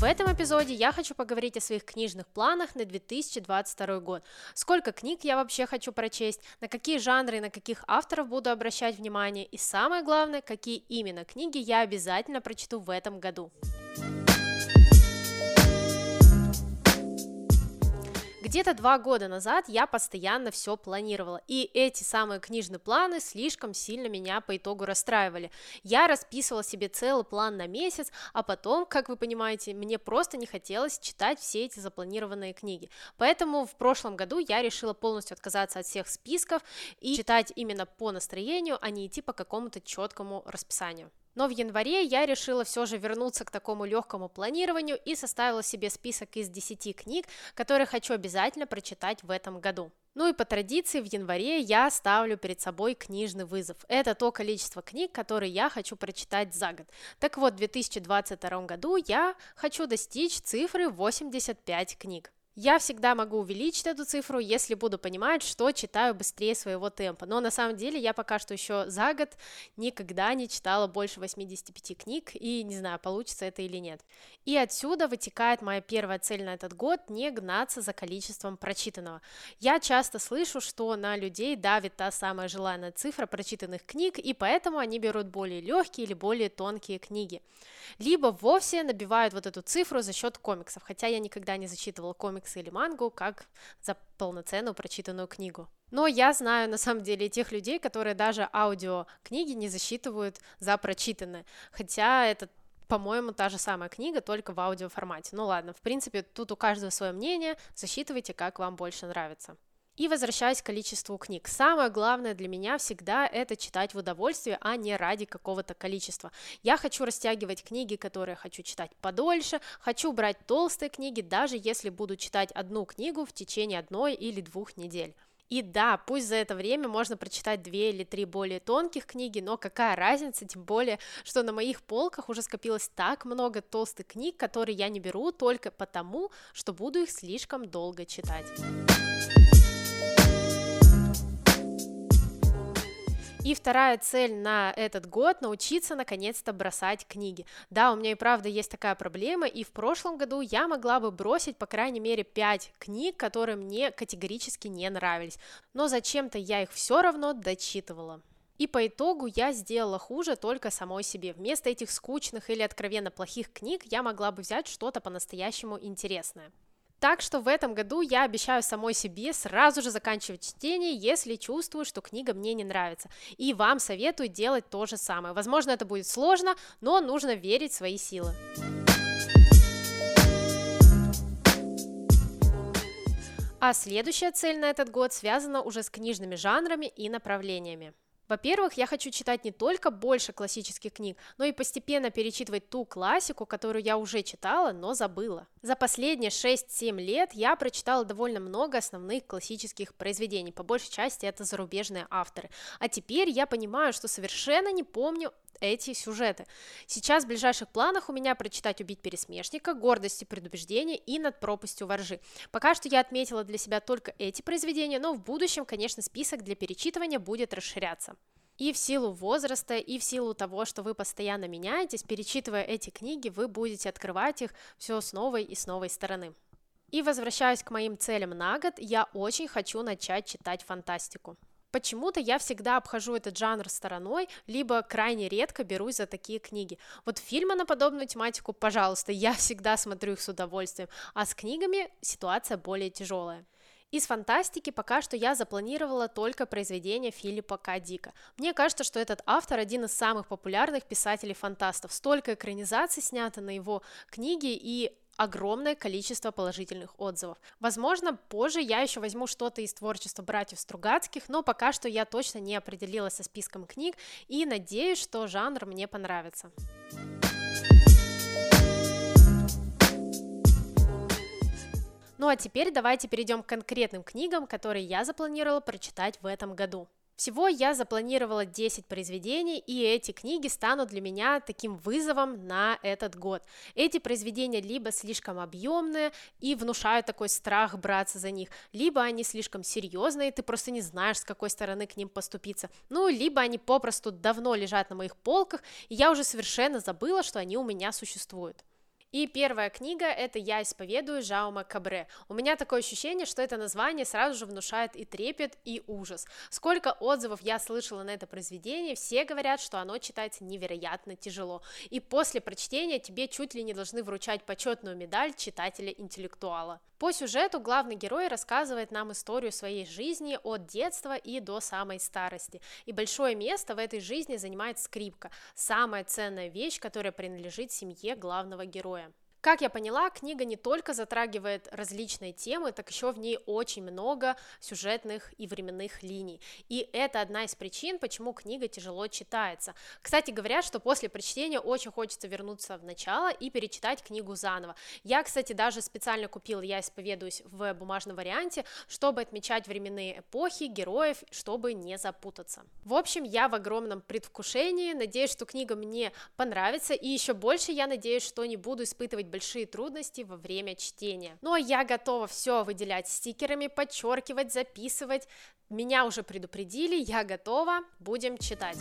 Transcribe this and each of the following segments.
В этом эпизоде я хочу поговорить о своих книжных планах на 2022 год. Сколько книг я вообще хочу прочесть, на какие жанры и на каких авторов буду обращать внимание, и самое главное, какие именно книги я обязательно прочту в этом году. Где-то два года назад я постоянно все планировала, и эти самые книжные планы слишком сильно меня по итогу расстраивали. Я расписывала себе целый план на месяц, а потом, как вы понимаете, мне просто не хотелось читать все эти запланированные книги. Поэтому в прошлом году я решила полностью отказаться от всех списков и читать именно по настроению, а не идти по какому-то четкому расписанию. Но в январе я решила все же вернуться к такому легкому планированию и составила себе список из 10 книг, которые хочу обязательно прочитать в этом году. Ну и по традиции в январе я ставлю перед собой книжный вызов. Это то количество книг, которые я хочу прочитать за год. Так вот, в 2022 году я хочу достичь цифры 85 книг. Я всегда могу увеличить эту цифру, если буду понимать, что читаю быстрее своего темпа. Но на самом деле я пока что еще за год никогда не читала больше 85 книг, и не знаю, получится это или нет. И отсюда вытекает моя первая цель на этот год – не гнаться за количеством прочитанного. Я часто слышу, что на людей давит та самая желанная цифра прочитанных книг, и поэтому они берут более легкие или более тонкие книги. Либо вовсе набивают вот эту цифру за счет комиксов, хотя я никогда не зачитывала комиксы комиксы или мангу как за полноценную прочитанную книгу. Но я знаю на самом деле тех людей, которые даже аудиокниги не засчитывают за прочитанные, хотя это по-моему, та же самая книга, только в аудиоформате. Ну ладно, в принципе, тут у каждого свое мнение, засчитывайте, как вам больше нравится. И возвращаясь к количеству книг, самое главное для меня всегда это читать в удовольствие, а не ради какого-то количества. Я хочу растягивать книги, которые хочу читать подольше, хочу брать толстые книги, даже если буду читать одну книгу в течение одной или двух недель. И да, пусть за это время можно прочитать две или три более тонких книги, но какая разница, тем более, что на моих полках уже скопилось так много толстых книг, которые я не беру только потому, что буду их слишком долго читать. И вторая цель на этот год – научиться наконец-то бросать книги. Да, у меня и правда есть такая проблема, и в прошлом году я могла бы бросить, по крайней мере, 5 книг, которые мне категорически не нравились, но зачем-то я их все равно дочитывала. И по итогу я сделала хуже только самой себе. Вместо этих скучных или откровенно плохих книг я могла бы взять что-то по-настоящему интересное. Так что в этом году я обещаю самой себе сразу же заканчивать чтение, если чувствую, что книга мне не нравится. И вам советую делать то же самое. Возможно, это будет сложно, но нужно верить в свои силы. А следующая цель на этот год связана уже с книжными жанрами и направлениями. Во-первых, я хочу читать не только больше классических книг, но и постепенно перечитывать ту классику, которую я уже читала, но забыла. За последние 6-7 лет я прочитала довольно много основных классических произведений, по большей части это зарубежные авторы. А теперь я понимаю, что совершенно не помню эти сюжеты. Сейчас в ближайших планах у меня прочитать «Убить пересмешника», «Гордость и предубеждение» и «Над пропастью воржи». Пока что я отметила для себя только эти произведения, но в будущем, конечно, список для перечитывания будет расширяться. И в силу возраста, и в силу того, что вы постоянно меняетесь, перечитывая эти книги, вы будете открывать их все с новой и с новой стороны. И возвращаясь к моим целям на год, я очень хочу начать читать фантастику. Почему-то я всегда обхожу этот жанр стороной, либо крайне редко берусь за такие книги. Вот фильмы на подобную тематику, пожалуйста, я всегда смотрю их с удовольствием, а с книгами ситуация более тяжелая. Из фантастики пока что я запланировала только произведения Филиппа К. Дика. Мне кажется, что этот автор один из самых популярных писателей-фантастов. Столько экранизаций снято на его книги, и огромное количество положительных отзывов. Возможно, позже я еще возьму что-то из творчества братьев Стругацких, но пока что я точно не определилась со списком книг и надеюсь, что жанр мне понравится. Ну а теперь давайте перейдем к конкретным книгам, которые я запланировала прочитать в этом году. Всего я запланировала 10 произведений, и эти книги станут для меня таким вызовом на этот год. Эти произведения либо слишком объемные и внушают такой страх браться за них, либо они слишком серьезные, ты просто не знаешь, с какой стороны к ним поступиться, ну, либо они попросту давно лежат на моих полках, и я уже совершенно забыла, что они у меня существуют. И первая книга – это «Я исповедую» Жаума Кабре. У меня такое ощущение, что это название сразу же внушает и трепет, и ужас. Сколько отзывов я слышала на это произведение, все говорят, что оно читается невероятно тяжело. И после прочтения тебе чуть ли не должны вручать почетную медаль читателя-интеллектуала. По сюжету главный герой рассказывает нам историю своей жизни от детства и до самой старости. И большое место в этой жизни занимает скрипка, самая ценная вещь, которая принадлежит семье главного героя. Как я поняла, книга не только затрагивает различные темы, так еще в ней очень много сюжетных и временных линий. И это одна из причин, почему книга тяжело читается. Кстати, говорят, что после прочтения очень хочется вернуться в начало и перечитать книгу заново. Я, кстати, даже специально купила «Я исповедуюсь» в бумажном варианте, чтобы отмечать временные эпохи, героев, чтобы не запутаться. В общем, я в огромном предвкушении, надеюсь, что книга мне понравится, и еще больше я надеюсь, что не буду испытывать большие трудности во время чтения. Но я готова все выделять стикерами, подчеркивать, записывать. Меня уже предупредили, я готова, будем читать.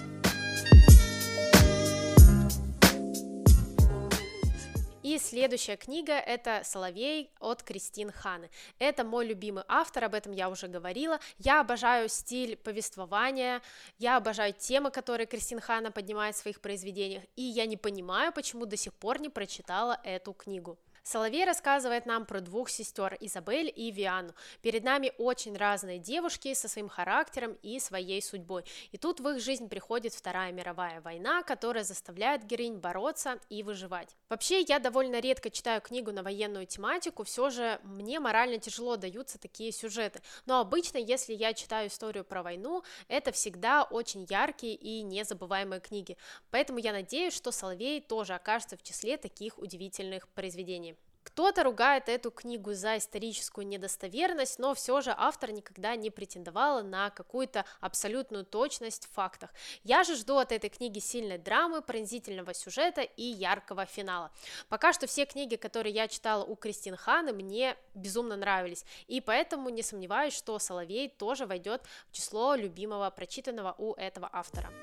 И следующая книга – это «Соловей» от Кристин Ханы. Это мой любимый автор, об этом я уже говорила. Я обожаю стиль повествования, я обожаю темы, которые Кристин Хана поднимает в своих произведениях, и я не понимаю, почему до сих пор не прочитала эту книгу. Соловей рассказывает нам про двух сестер Изабель и Виану. Перед нами очень разные девушки со своим характером и своей судьбой. И тут в их жизнь приходит Вторая мировая война, которая заставляет героинь бороться и выживать. Вообще, я довольно редко читаю книгу на военную тематику, все же мне морально тяжело даются такие сюжеты. Но обычно, если я читаю историю про войну, это всегда очень яркие и незабываемые книги. Поэтому я надеюсь, что Соловей тоже окажется в числе таких удивительных произведений. Кто-то ругает эту книгу за историческую недостоверность, но все же автор никогда не претендовала на какую-то абсолютную точность в фактах. Я же жду от этой книги сильной драмы, пронзительного сюжета и яркого финала. Пока что все книги, которые я читала у Кристин Ханы, мне безумно нравились, и поэтому не сомневаюсь, что Соловей тоже войдет в число любимого прочитанного у этого автора.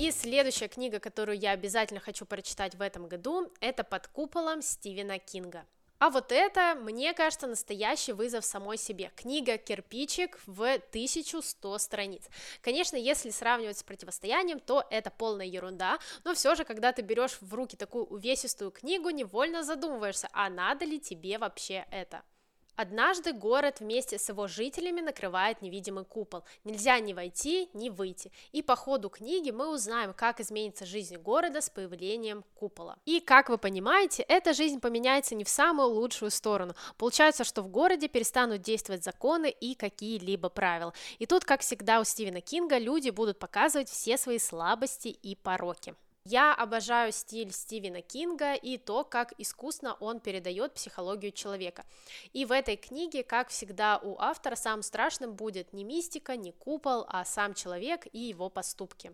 И следующая книга, которую я обязательно хочу прочитать в этом году, это «Под куполом» Стивена Кинга. А вот это, мне кажется, настоящий вызов самой себе. Книга «Кирпичик» в 1100 страниц. Конечно, если сравнивать с противостоянием, то это полная ерунда, но все же, когда ты берешь в руки такую увесистую книгу, невольно задумываешься, а надо ли тебе вообще это? Однажды город вместе с его жителями накрывает невидимый купол. Нельзя ни войти, ни выйти. И по ходу книги мы узнаем, как изменится жизнь города с появлением купола. И, как вы понимаете, эта жизнь поменяется не в самую лучшую сторону. Получается, что в городе перестанут действовать законы и какие-либо правила. И тут, как всегда у Стивена Кинга, люди будут показывать все свои слабости и пороки. Я обожаю стиль Стивена Кинга и то, как искусно он передает психологию человека. И в этой книге, как всегда у автора, самым страшным будет не мистика, не купол, а сам человек и его поступки.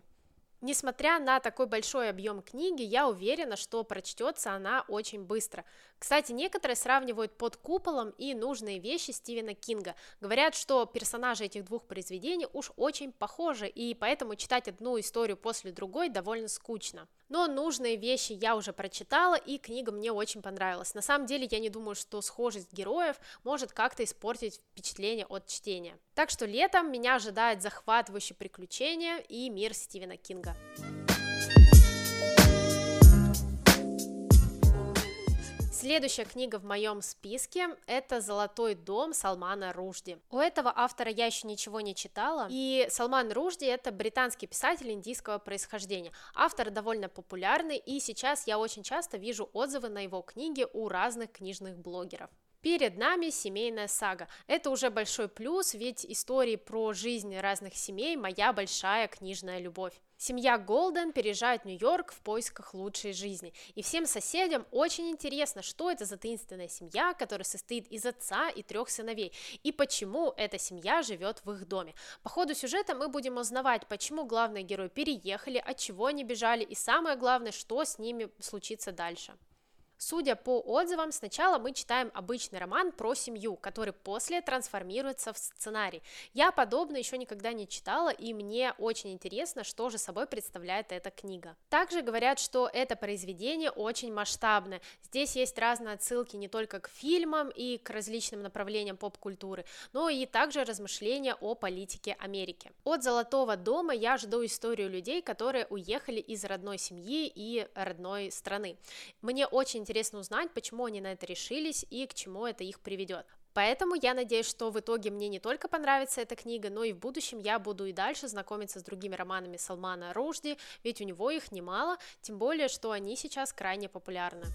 Несмотря на такой большой объем книги, я уверена, что прочтется она очень быстро. Кстати, некоторые сравнивают под куполом и нужные вещи Стивена Кинга. Говорят, что персонажи этих двух произведений уж очень похожи, и поэтому читать одну историю после другой довольно скучно. Но нужные вещи я уже прочитала, и книга мне очень понравилась. На самом деле, я не думаю, что схожесть героев может как-то испортить впечатление от чтения. Так что летом меня ожидает захватывающее приключение и мир Стивена Кинга. Следующая книга в моем списке – это «Золотой дом» Салмана Ружди. У этого автора я еще ничего не читала, и Салман Ружди – это британский писатель индийского происхождения. Автор довольно популярный, и сейчас я очень часто вижу отзывы на его книги у разных книжных блогеров. Перед нами семейная сага. Это уже большой плюс, ведь истории про жизнь разных семей – моя большая книжная любовь. Семья Голден переезжает в Нью-Йорк в поисках лучшей жизни. И всем соседям очень интересно, что это за таинственная семья, которая состоит из отца и трех сыновей, и почему эта семья живет в их доме. По ходу сюжета мы будем узнавать, почему главные герои переехали, от чего они бежали, и самое главное, что с ними случится дальше. Судя по отзывам, сначала мы читаем обычный роман про семью, который после трансформируется в сценарий. Я подобное еще никогда не читала, и мне очень интересно, что же собой представляет эта книга. Также говорят, что это произведение очень масштабное. Здесь есть разные отсылки не только к фильмам и к различным направлениям поп-культуры, но и также размышления о политике Америки. От «Золотого дома» я жду историю людей, которые уехали из родной семьи и родной страны. Мне очень интересно узнать, почему они на это решились и к чему это их приведет. Поэтому я надеюсь, что в итоге мне не только понравится эта книга, но и в будущем я буду и дальше знакомиться с другими романами Салмана Ружди, ведь у него их немало, тем более, что они сейчас крайне популярны.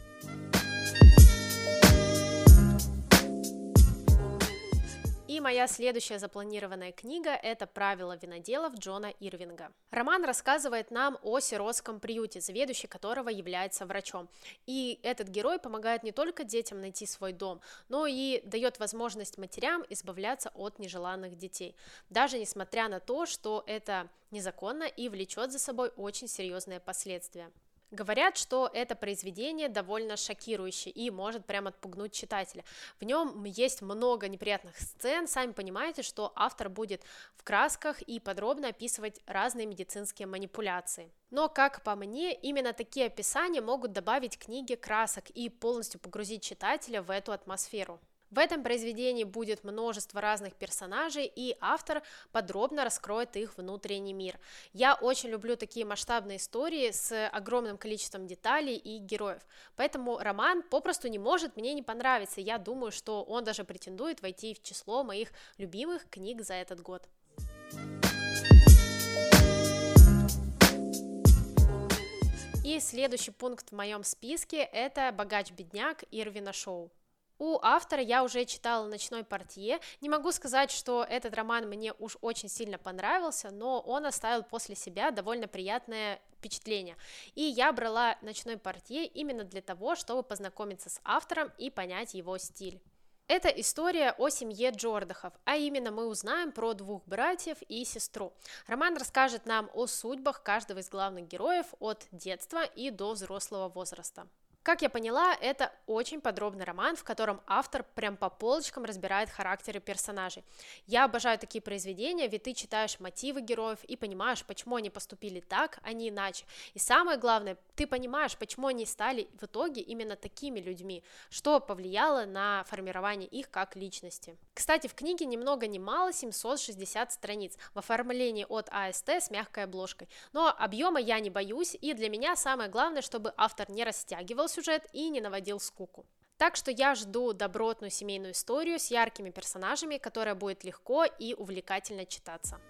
И моя следующая запланированная книга – это «Правила виноделов» Джона Ирвинга. Роман рассказывает нам о сиротском приюте, заведующий которого является врачом. И этот герой помогает не только детям найти свой дом, но и дает возможность матерям избавляться от нежеланных детей, даже несмотря на то, что это незаконно и влечет за собой очень серьезные последствия. Говорят, что это произведение довольно шокирующее и может прям отпугнуть читателя. В нем есть много неприятных сцен, сами понимаете, что автор будет в красках и подробно описывать разные медицинские манипуляции. Но, как по мне, именно такие описания могут добавить книге красок и полностью погрузить читателя в эту атмосферу. В этом произведении будет множество разных персонажей, и автор подробно раскроет их внутренний мир. Я очень люблю такие масштабные истории с огромным количеством деталей и героев, поэтому роман попросту не может мне не понравиться. Я думаю, что он даже претендует войти в число моих любимых книг за этот год. И следующий пункт в моем списке – это «Богач-бедняк» Ирвина Шоу. У автора я уже читала «Ночной портье». Не могу сказать, что этот роман мне уж очень сильно понравился, но он оставил после себя довольно приятное впечатление. И я брала «Ночной портье» именно для того, чтобы познакомиться с автором и понять его стиль. Это история о семье Джордахов, а именно мы узнаем про двух братьев и сестру. Роман расскажет нам о судьбах каждого из главных героев от детства и до взрослого возраста. Как я поняла, это очень подробный роман, в котором автор прям по полочкам разбирает характеры персонажей. Я обожаю такие произведения, ведь ты читаешь мотивы героев и понимаешь, почему они поступили так, а не иначе. И самое главное, ты понимаешь, почему они стали в итоге именно такими людьми, что повлияло на формирование их как личности. Кстати, в книге ни много ни мало 760 страниц в оформлении от АСТ с мягкой обложкой. Но объема я не боюсь, и для меня самое главное, чтобы автор не растягивал сюжет и не наводил скуку. Так что я жду добротную семейную историю с яркими персонажами, которая будет легко и увлекательно читаться.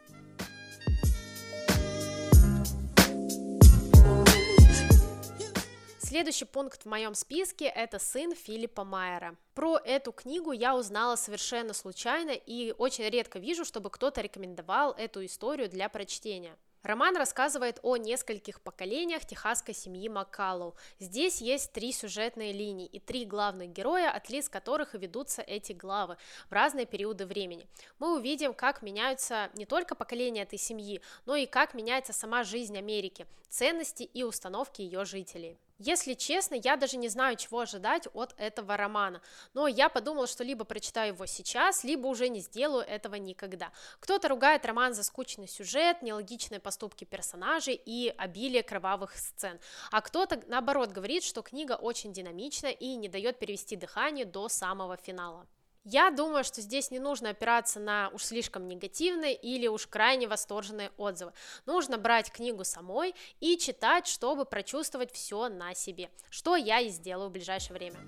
Следующий пункт в моем списке – это сын Филиппа Майера. Про эту книгу я узнала совершенно случайно и очень редко вижу, чтобы кто-то рекомендовал эту историю для прочтения. Роман рассказывает о нескольких поколениях техасской семьи Маккаллоу. Здесь есть три сюжетные линии и три главных героя, от лиц которых и ведутся эти главы в разные периоды времени. Мы увидим, как меняются не только поколения этой семьи, но и как меняется сама жизнь Америки, ценности и установки ее жителей. Если честно, я даже не знаю, чего ожидать от этого романа, но я подумала, что либо прочитаю его сейчас, либо уже не сделаю этого никогда. Кто-то ругает роман за скучный сюжет, нелогичные поступки персонажей и обилие кровавых сцен, а кто-то, наоборот, говорит, что книга очень динамична и не дает перевести дыхание до самого финала. Я думаю, что здесь не нужно опираться на уж слишком негативные или уж крайне восторженные отзывы. Нужно брать книгу самой и читать, чтобы прочувствовать все на себе, что я и сделаю в ближайшее время.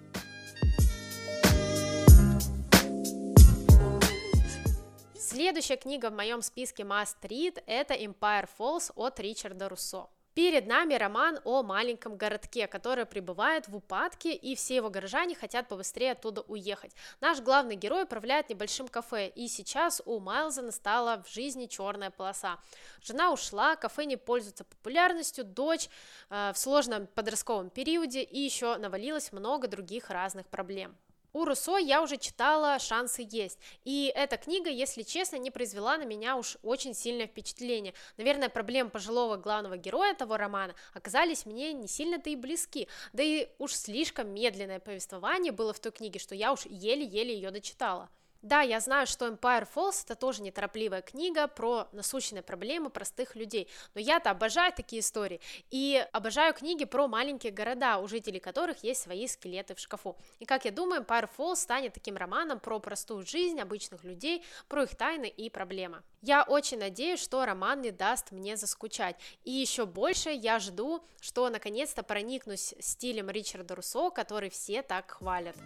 Следующая книга в моем списке Must Read – это Empire Falls от Ричарда Руссо. Перед нами роман о маленьком городке, который пребывает в упадке, и все его горожане хотят побыстрее оттуда уехать. Наш главный герой управляет небольшим кафе, и сейчас у Майлза настала в жизни черная полоса. Жена ушла, кафе не пользуется популярностью, дочь э, в сложном подростковом периоде, и еще навалилось много других разных проблем. У Руссо я уже читала «Шансы есть», и эта книга, если честно, не произвела на меня уж очень сильное впечатление. Наверное, проблемы пожилого главного героя того романа оказались мне не сильно-то и близки, да и уж слишком медленное повествование было в той книге, что я уж еле-еле ее дочитала. Да, я знаю, что Empire Falls это тоже неторопливая книга про насущные проблемы простых людей, но я-то обожаю такие истории и обожаю книги про маленькие города, у жителей которых есть свои скелеты в шкафу. И как я думаю, Empire Falls станет таким романом про простую жизнь обычных людей, про их тайны и проблемы. Я очень надеюсь, что роман не даст мне заскучать. И еще больше я жду, что наконец-то проникнусь стилем Ричарда Руссо, который все так хвалят.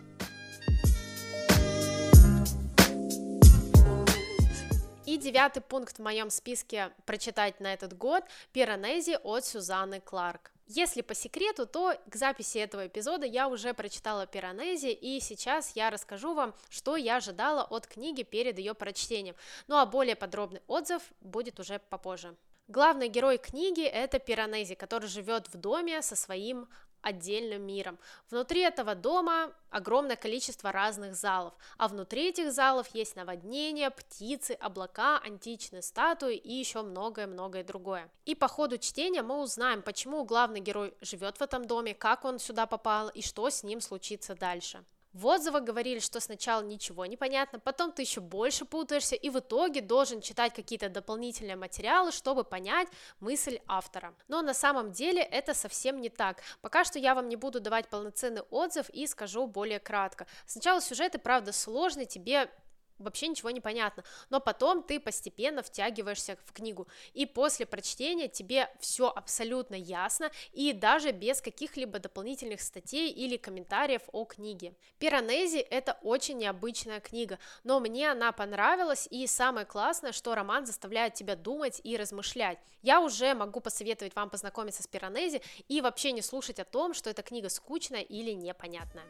И девятый пункт в моем списке прочитать на этот год – «Пиранези» от Сюзанны Кларк. Если по секрету, то к записи этого эпизода я уже прочитала Пиранези, и сейчас я расскажу вам, что я ожидала от книги перед ее прочтением. Ну а более подробный отзыв будет уже попозже. Главный герой книги – это Пиранези, который живет в доме со своим отдельным миром. Внутри этого дома огромное количество разных залов, а внутри этих залов есть наводнения, птицы, облака, античные статуи и еще многое-многое другое. И по ходу чтения мы узнаем, почему главный герой живет в этом доме, как он сюда попал и что с ним случится дальше. В отзывах говорили, что сначала ничего не понятно, потом ты еще больше путаешься и в итоге должен читать какие-то дополнительные материалы, чтобы понять мысль автора. Но на самом деле это совсем не так. Пока что я вам не буду давать полноценный отзыв и скажу более кратко. Сначала сюжет и правда сложный, тебе вообще ничего не понятно, но потом ты постепенно втягиваешься в книгу, и после прочтения тебе все абсолютно ясно, и даже без каких-либо дополнительных статей или комментариев о книге. Пиранези это очень необычная книга, но мне она понравилась, и самое классное, что роман заставляет тебя думать и размышлять. Я уже могу посоветовать вам познакомиться с Пиранези и вообще не слушать о том, что эта книга скучная или непонятная.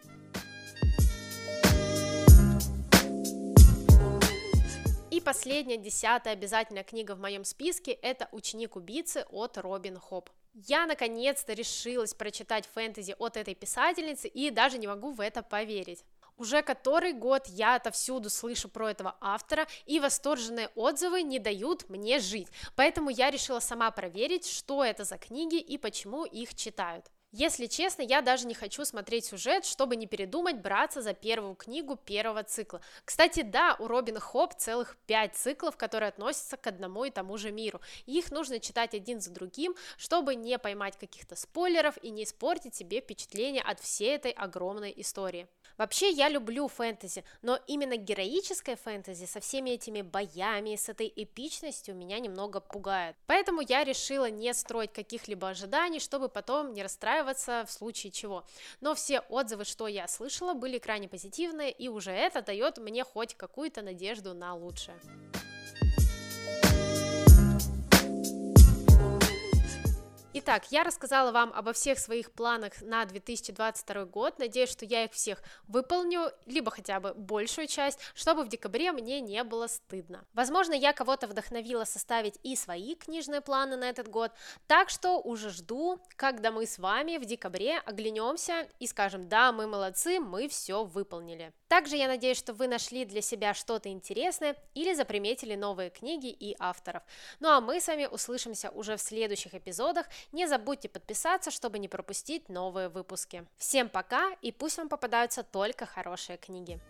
И последняя, десятая обязательная книга в моем списке – это «Ученик убийцы» от Робин Хоп. Я наконец-то решилась прочитать фэнтези от этой писательницы и даже не могу в это поверить. Уже который год я отовсюду слышу про этого автора, и восторженные отзывы не дают мне жить. Поэтому я решила сама проверить, что это за книги и почему их читают. Если честно, я даже не хочу смотреть сюжет, чтобы не передумать браться за первую книгу первого цикла. Кстати, да, у Робина Хоп целых пять циклов, которые относятся к одному и тому же миру. их нужно читать один за другим, чтобы не поймать каких-то спойлеров и не испортить себе впечатление от всей этой огромной истории. Вообще, я люблю фэнтези, но именно героическое фэнтези со всеми этими боями, с этой эпичностью меня немного пугает. Поэтому я решила не строить каких-либо ожиданий, чтобы потом не расстраиваться в случае чего. Но все отзывы, что я слышала, были крайне позитивные, и уже это дает мне хоть какую-то надежду на лучшее. Итак, я рассказала вам обо всех своих планах на 2022 год. Надеюсь, что я их всех выполню, либо хотя бы большую часть, чтобы в декабре мне не было стыдно. Возможно, я кого-то вдохновила составить и свои книжные планы на этот год, так что уже жду, когда мы с вами в декабре оглянемся и скажем, да, мы молодцы, мы все выполнили. Также я надеюсь, что вы нашли для себя что-то интересное или заприметили новые книги и авторов. Ну а мы с вами услышимся уже в следующих эпизодах. Не забудьте подписаться, чтобы не пропустить новые выпуски. Всем пока и пусть вам попадаются только хорошие книги.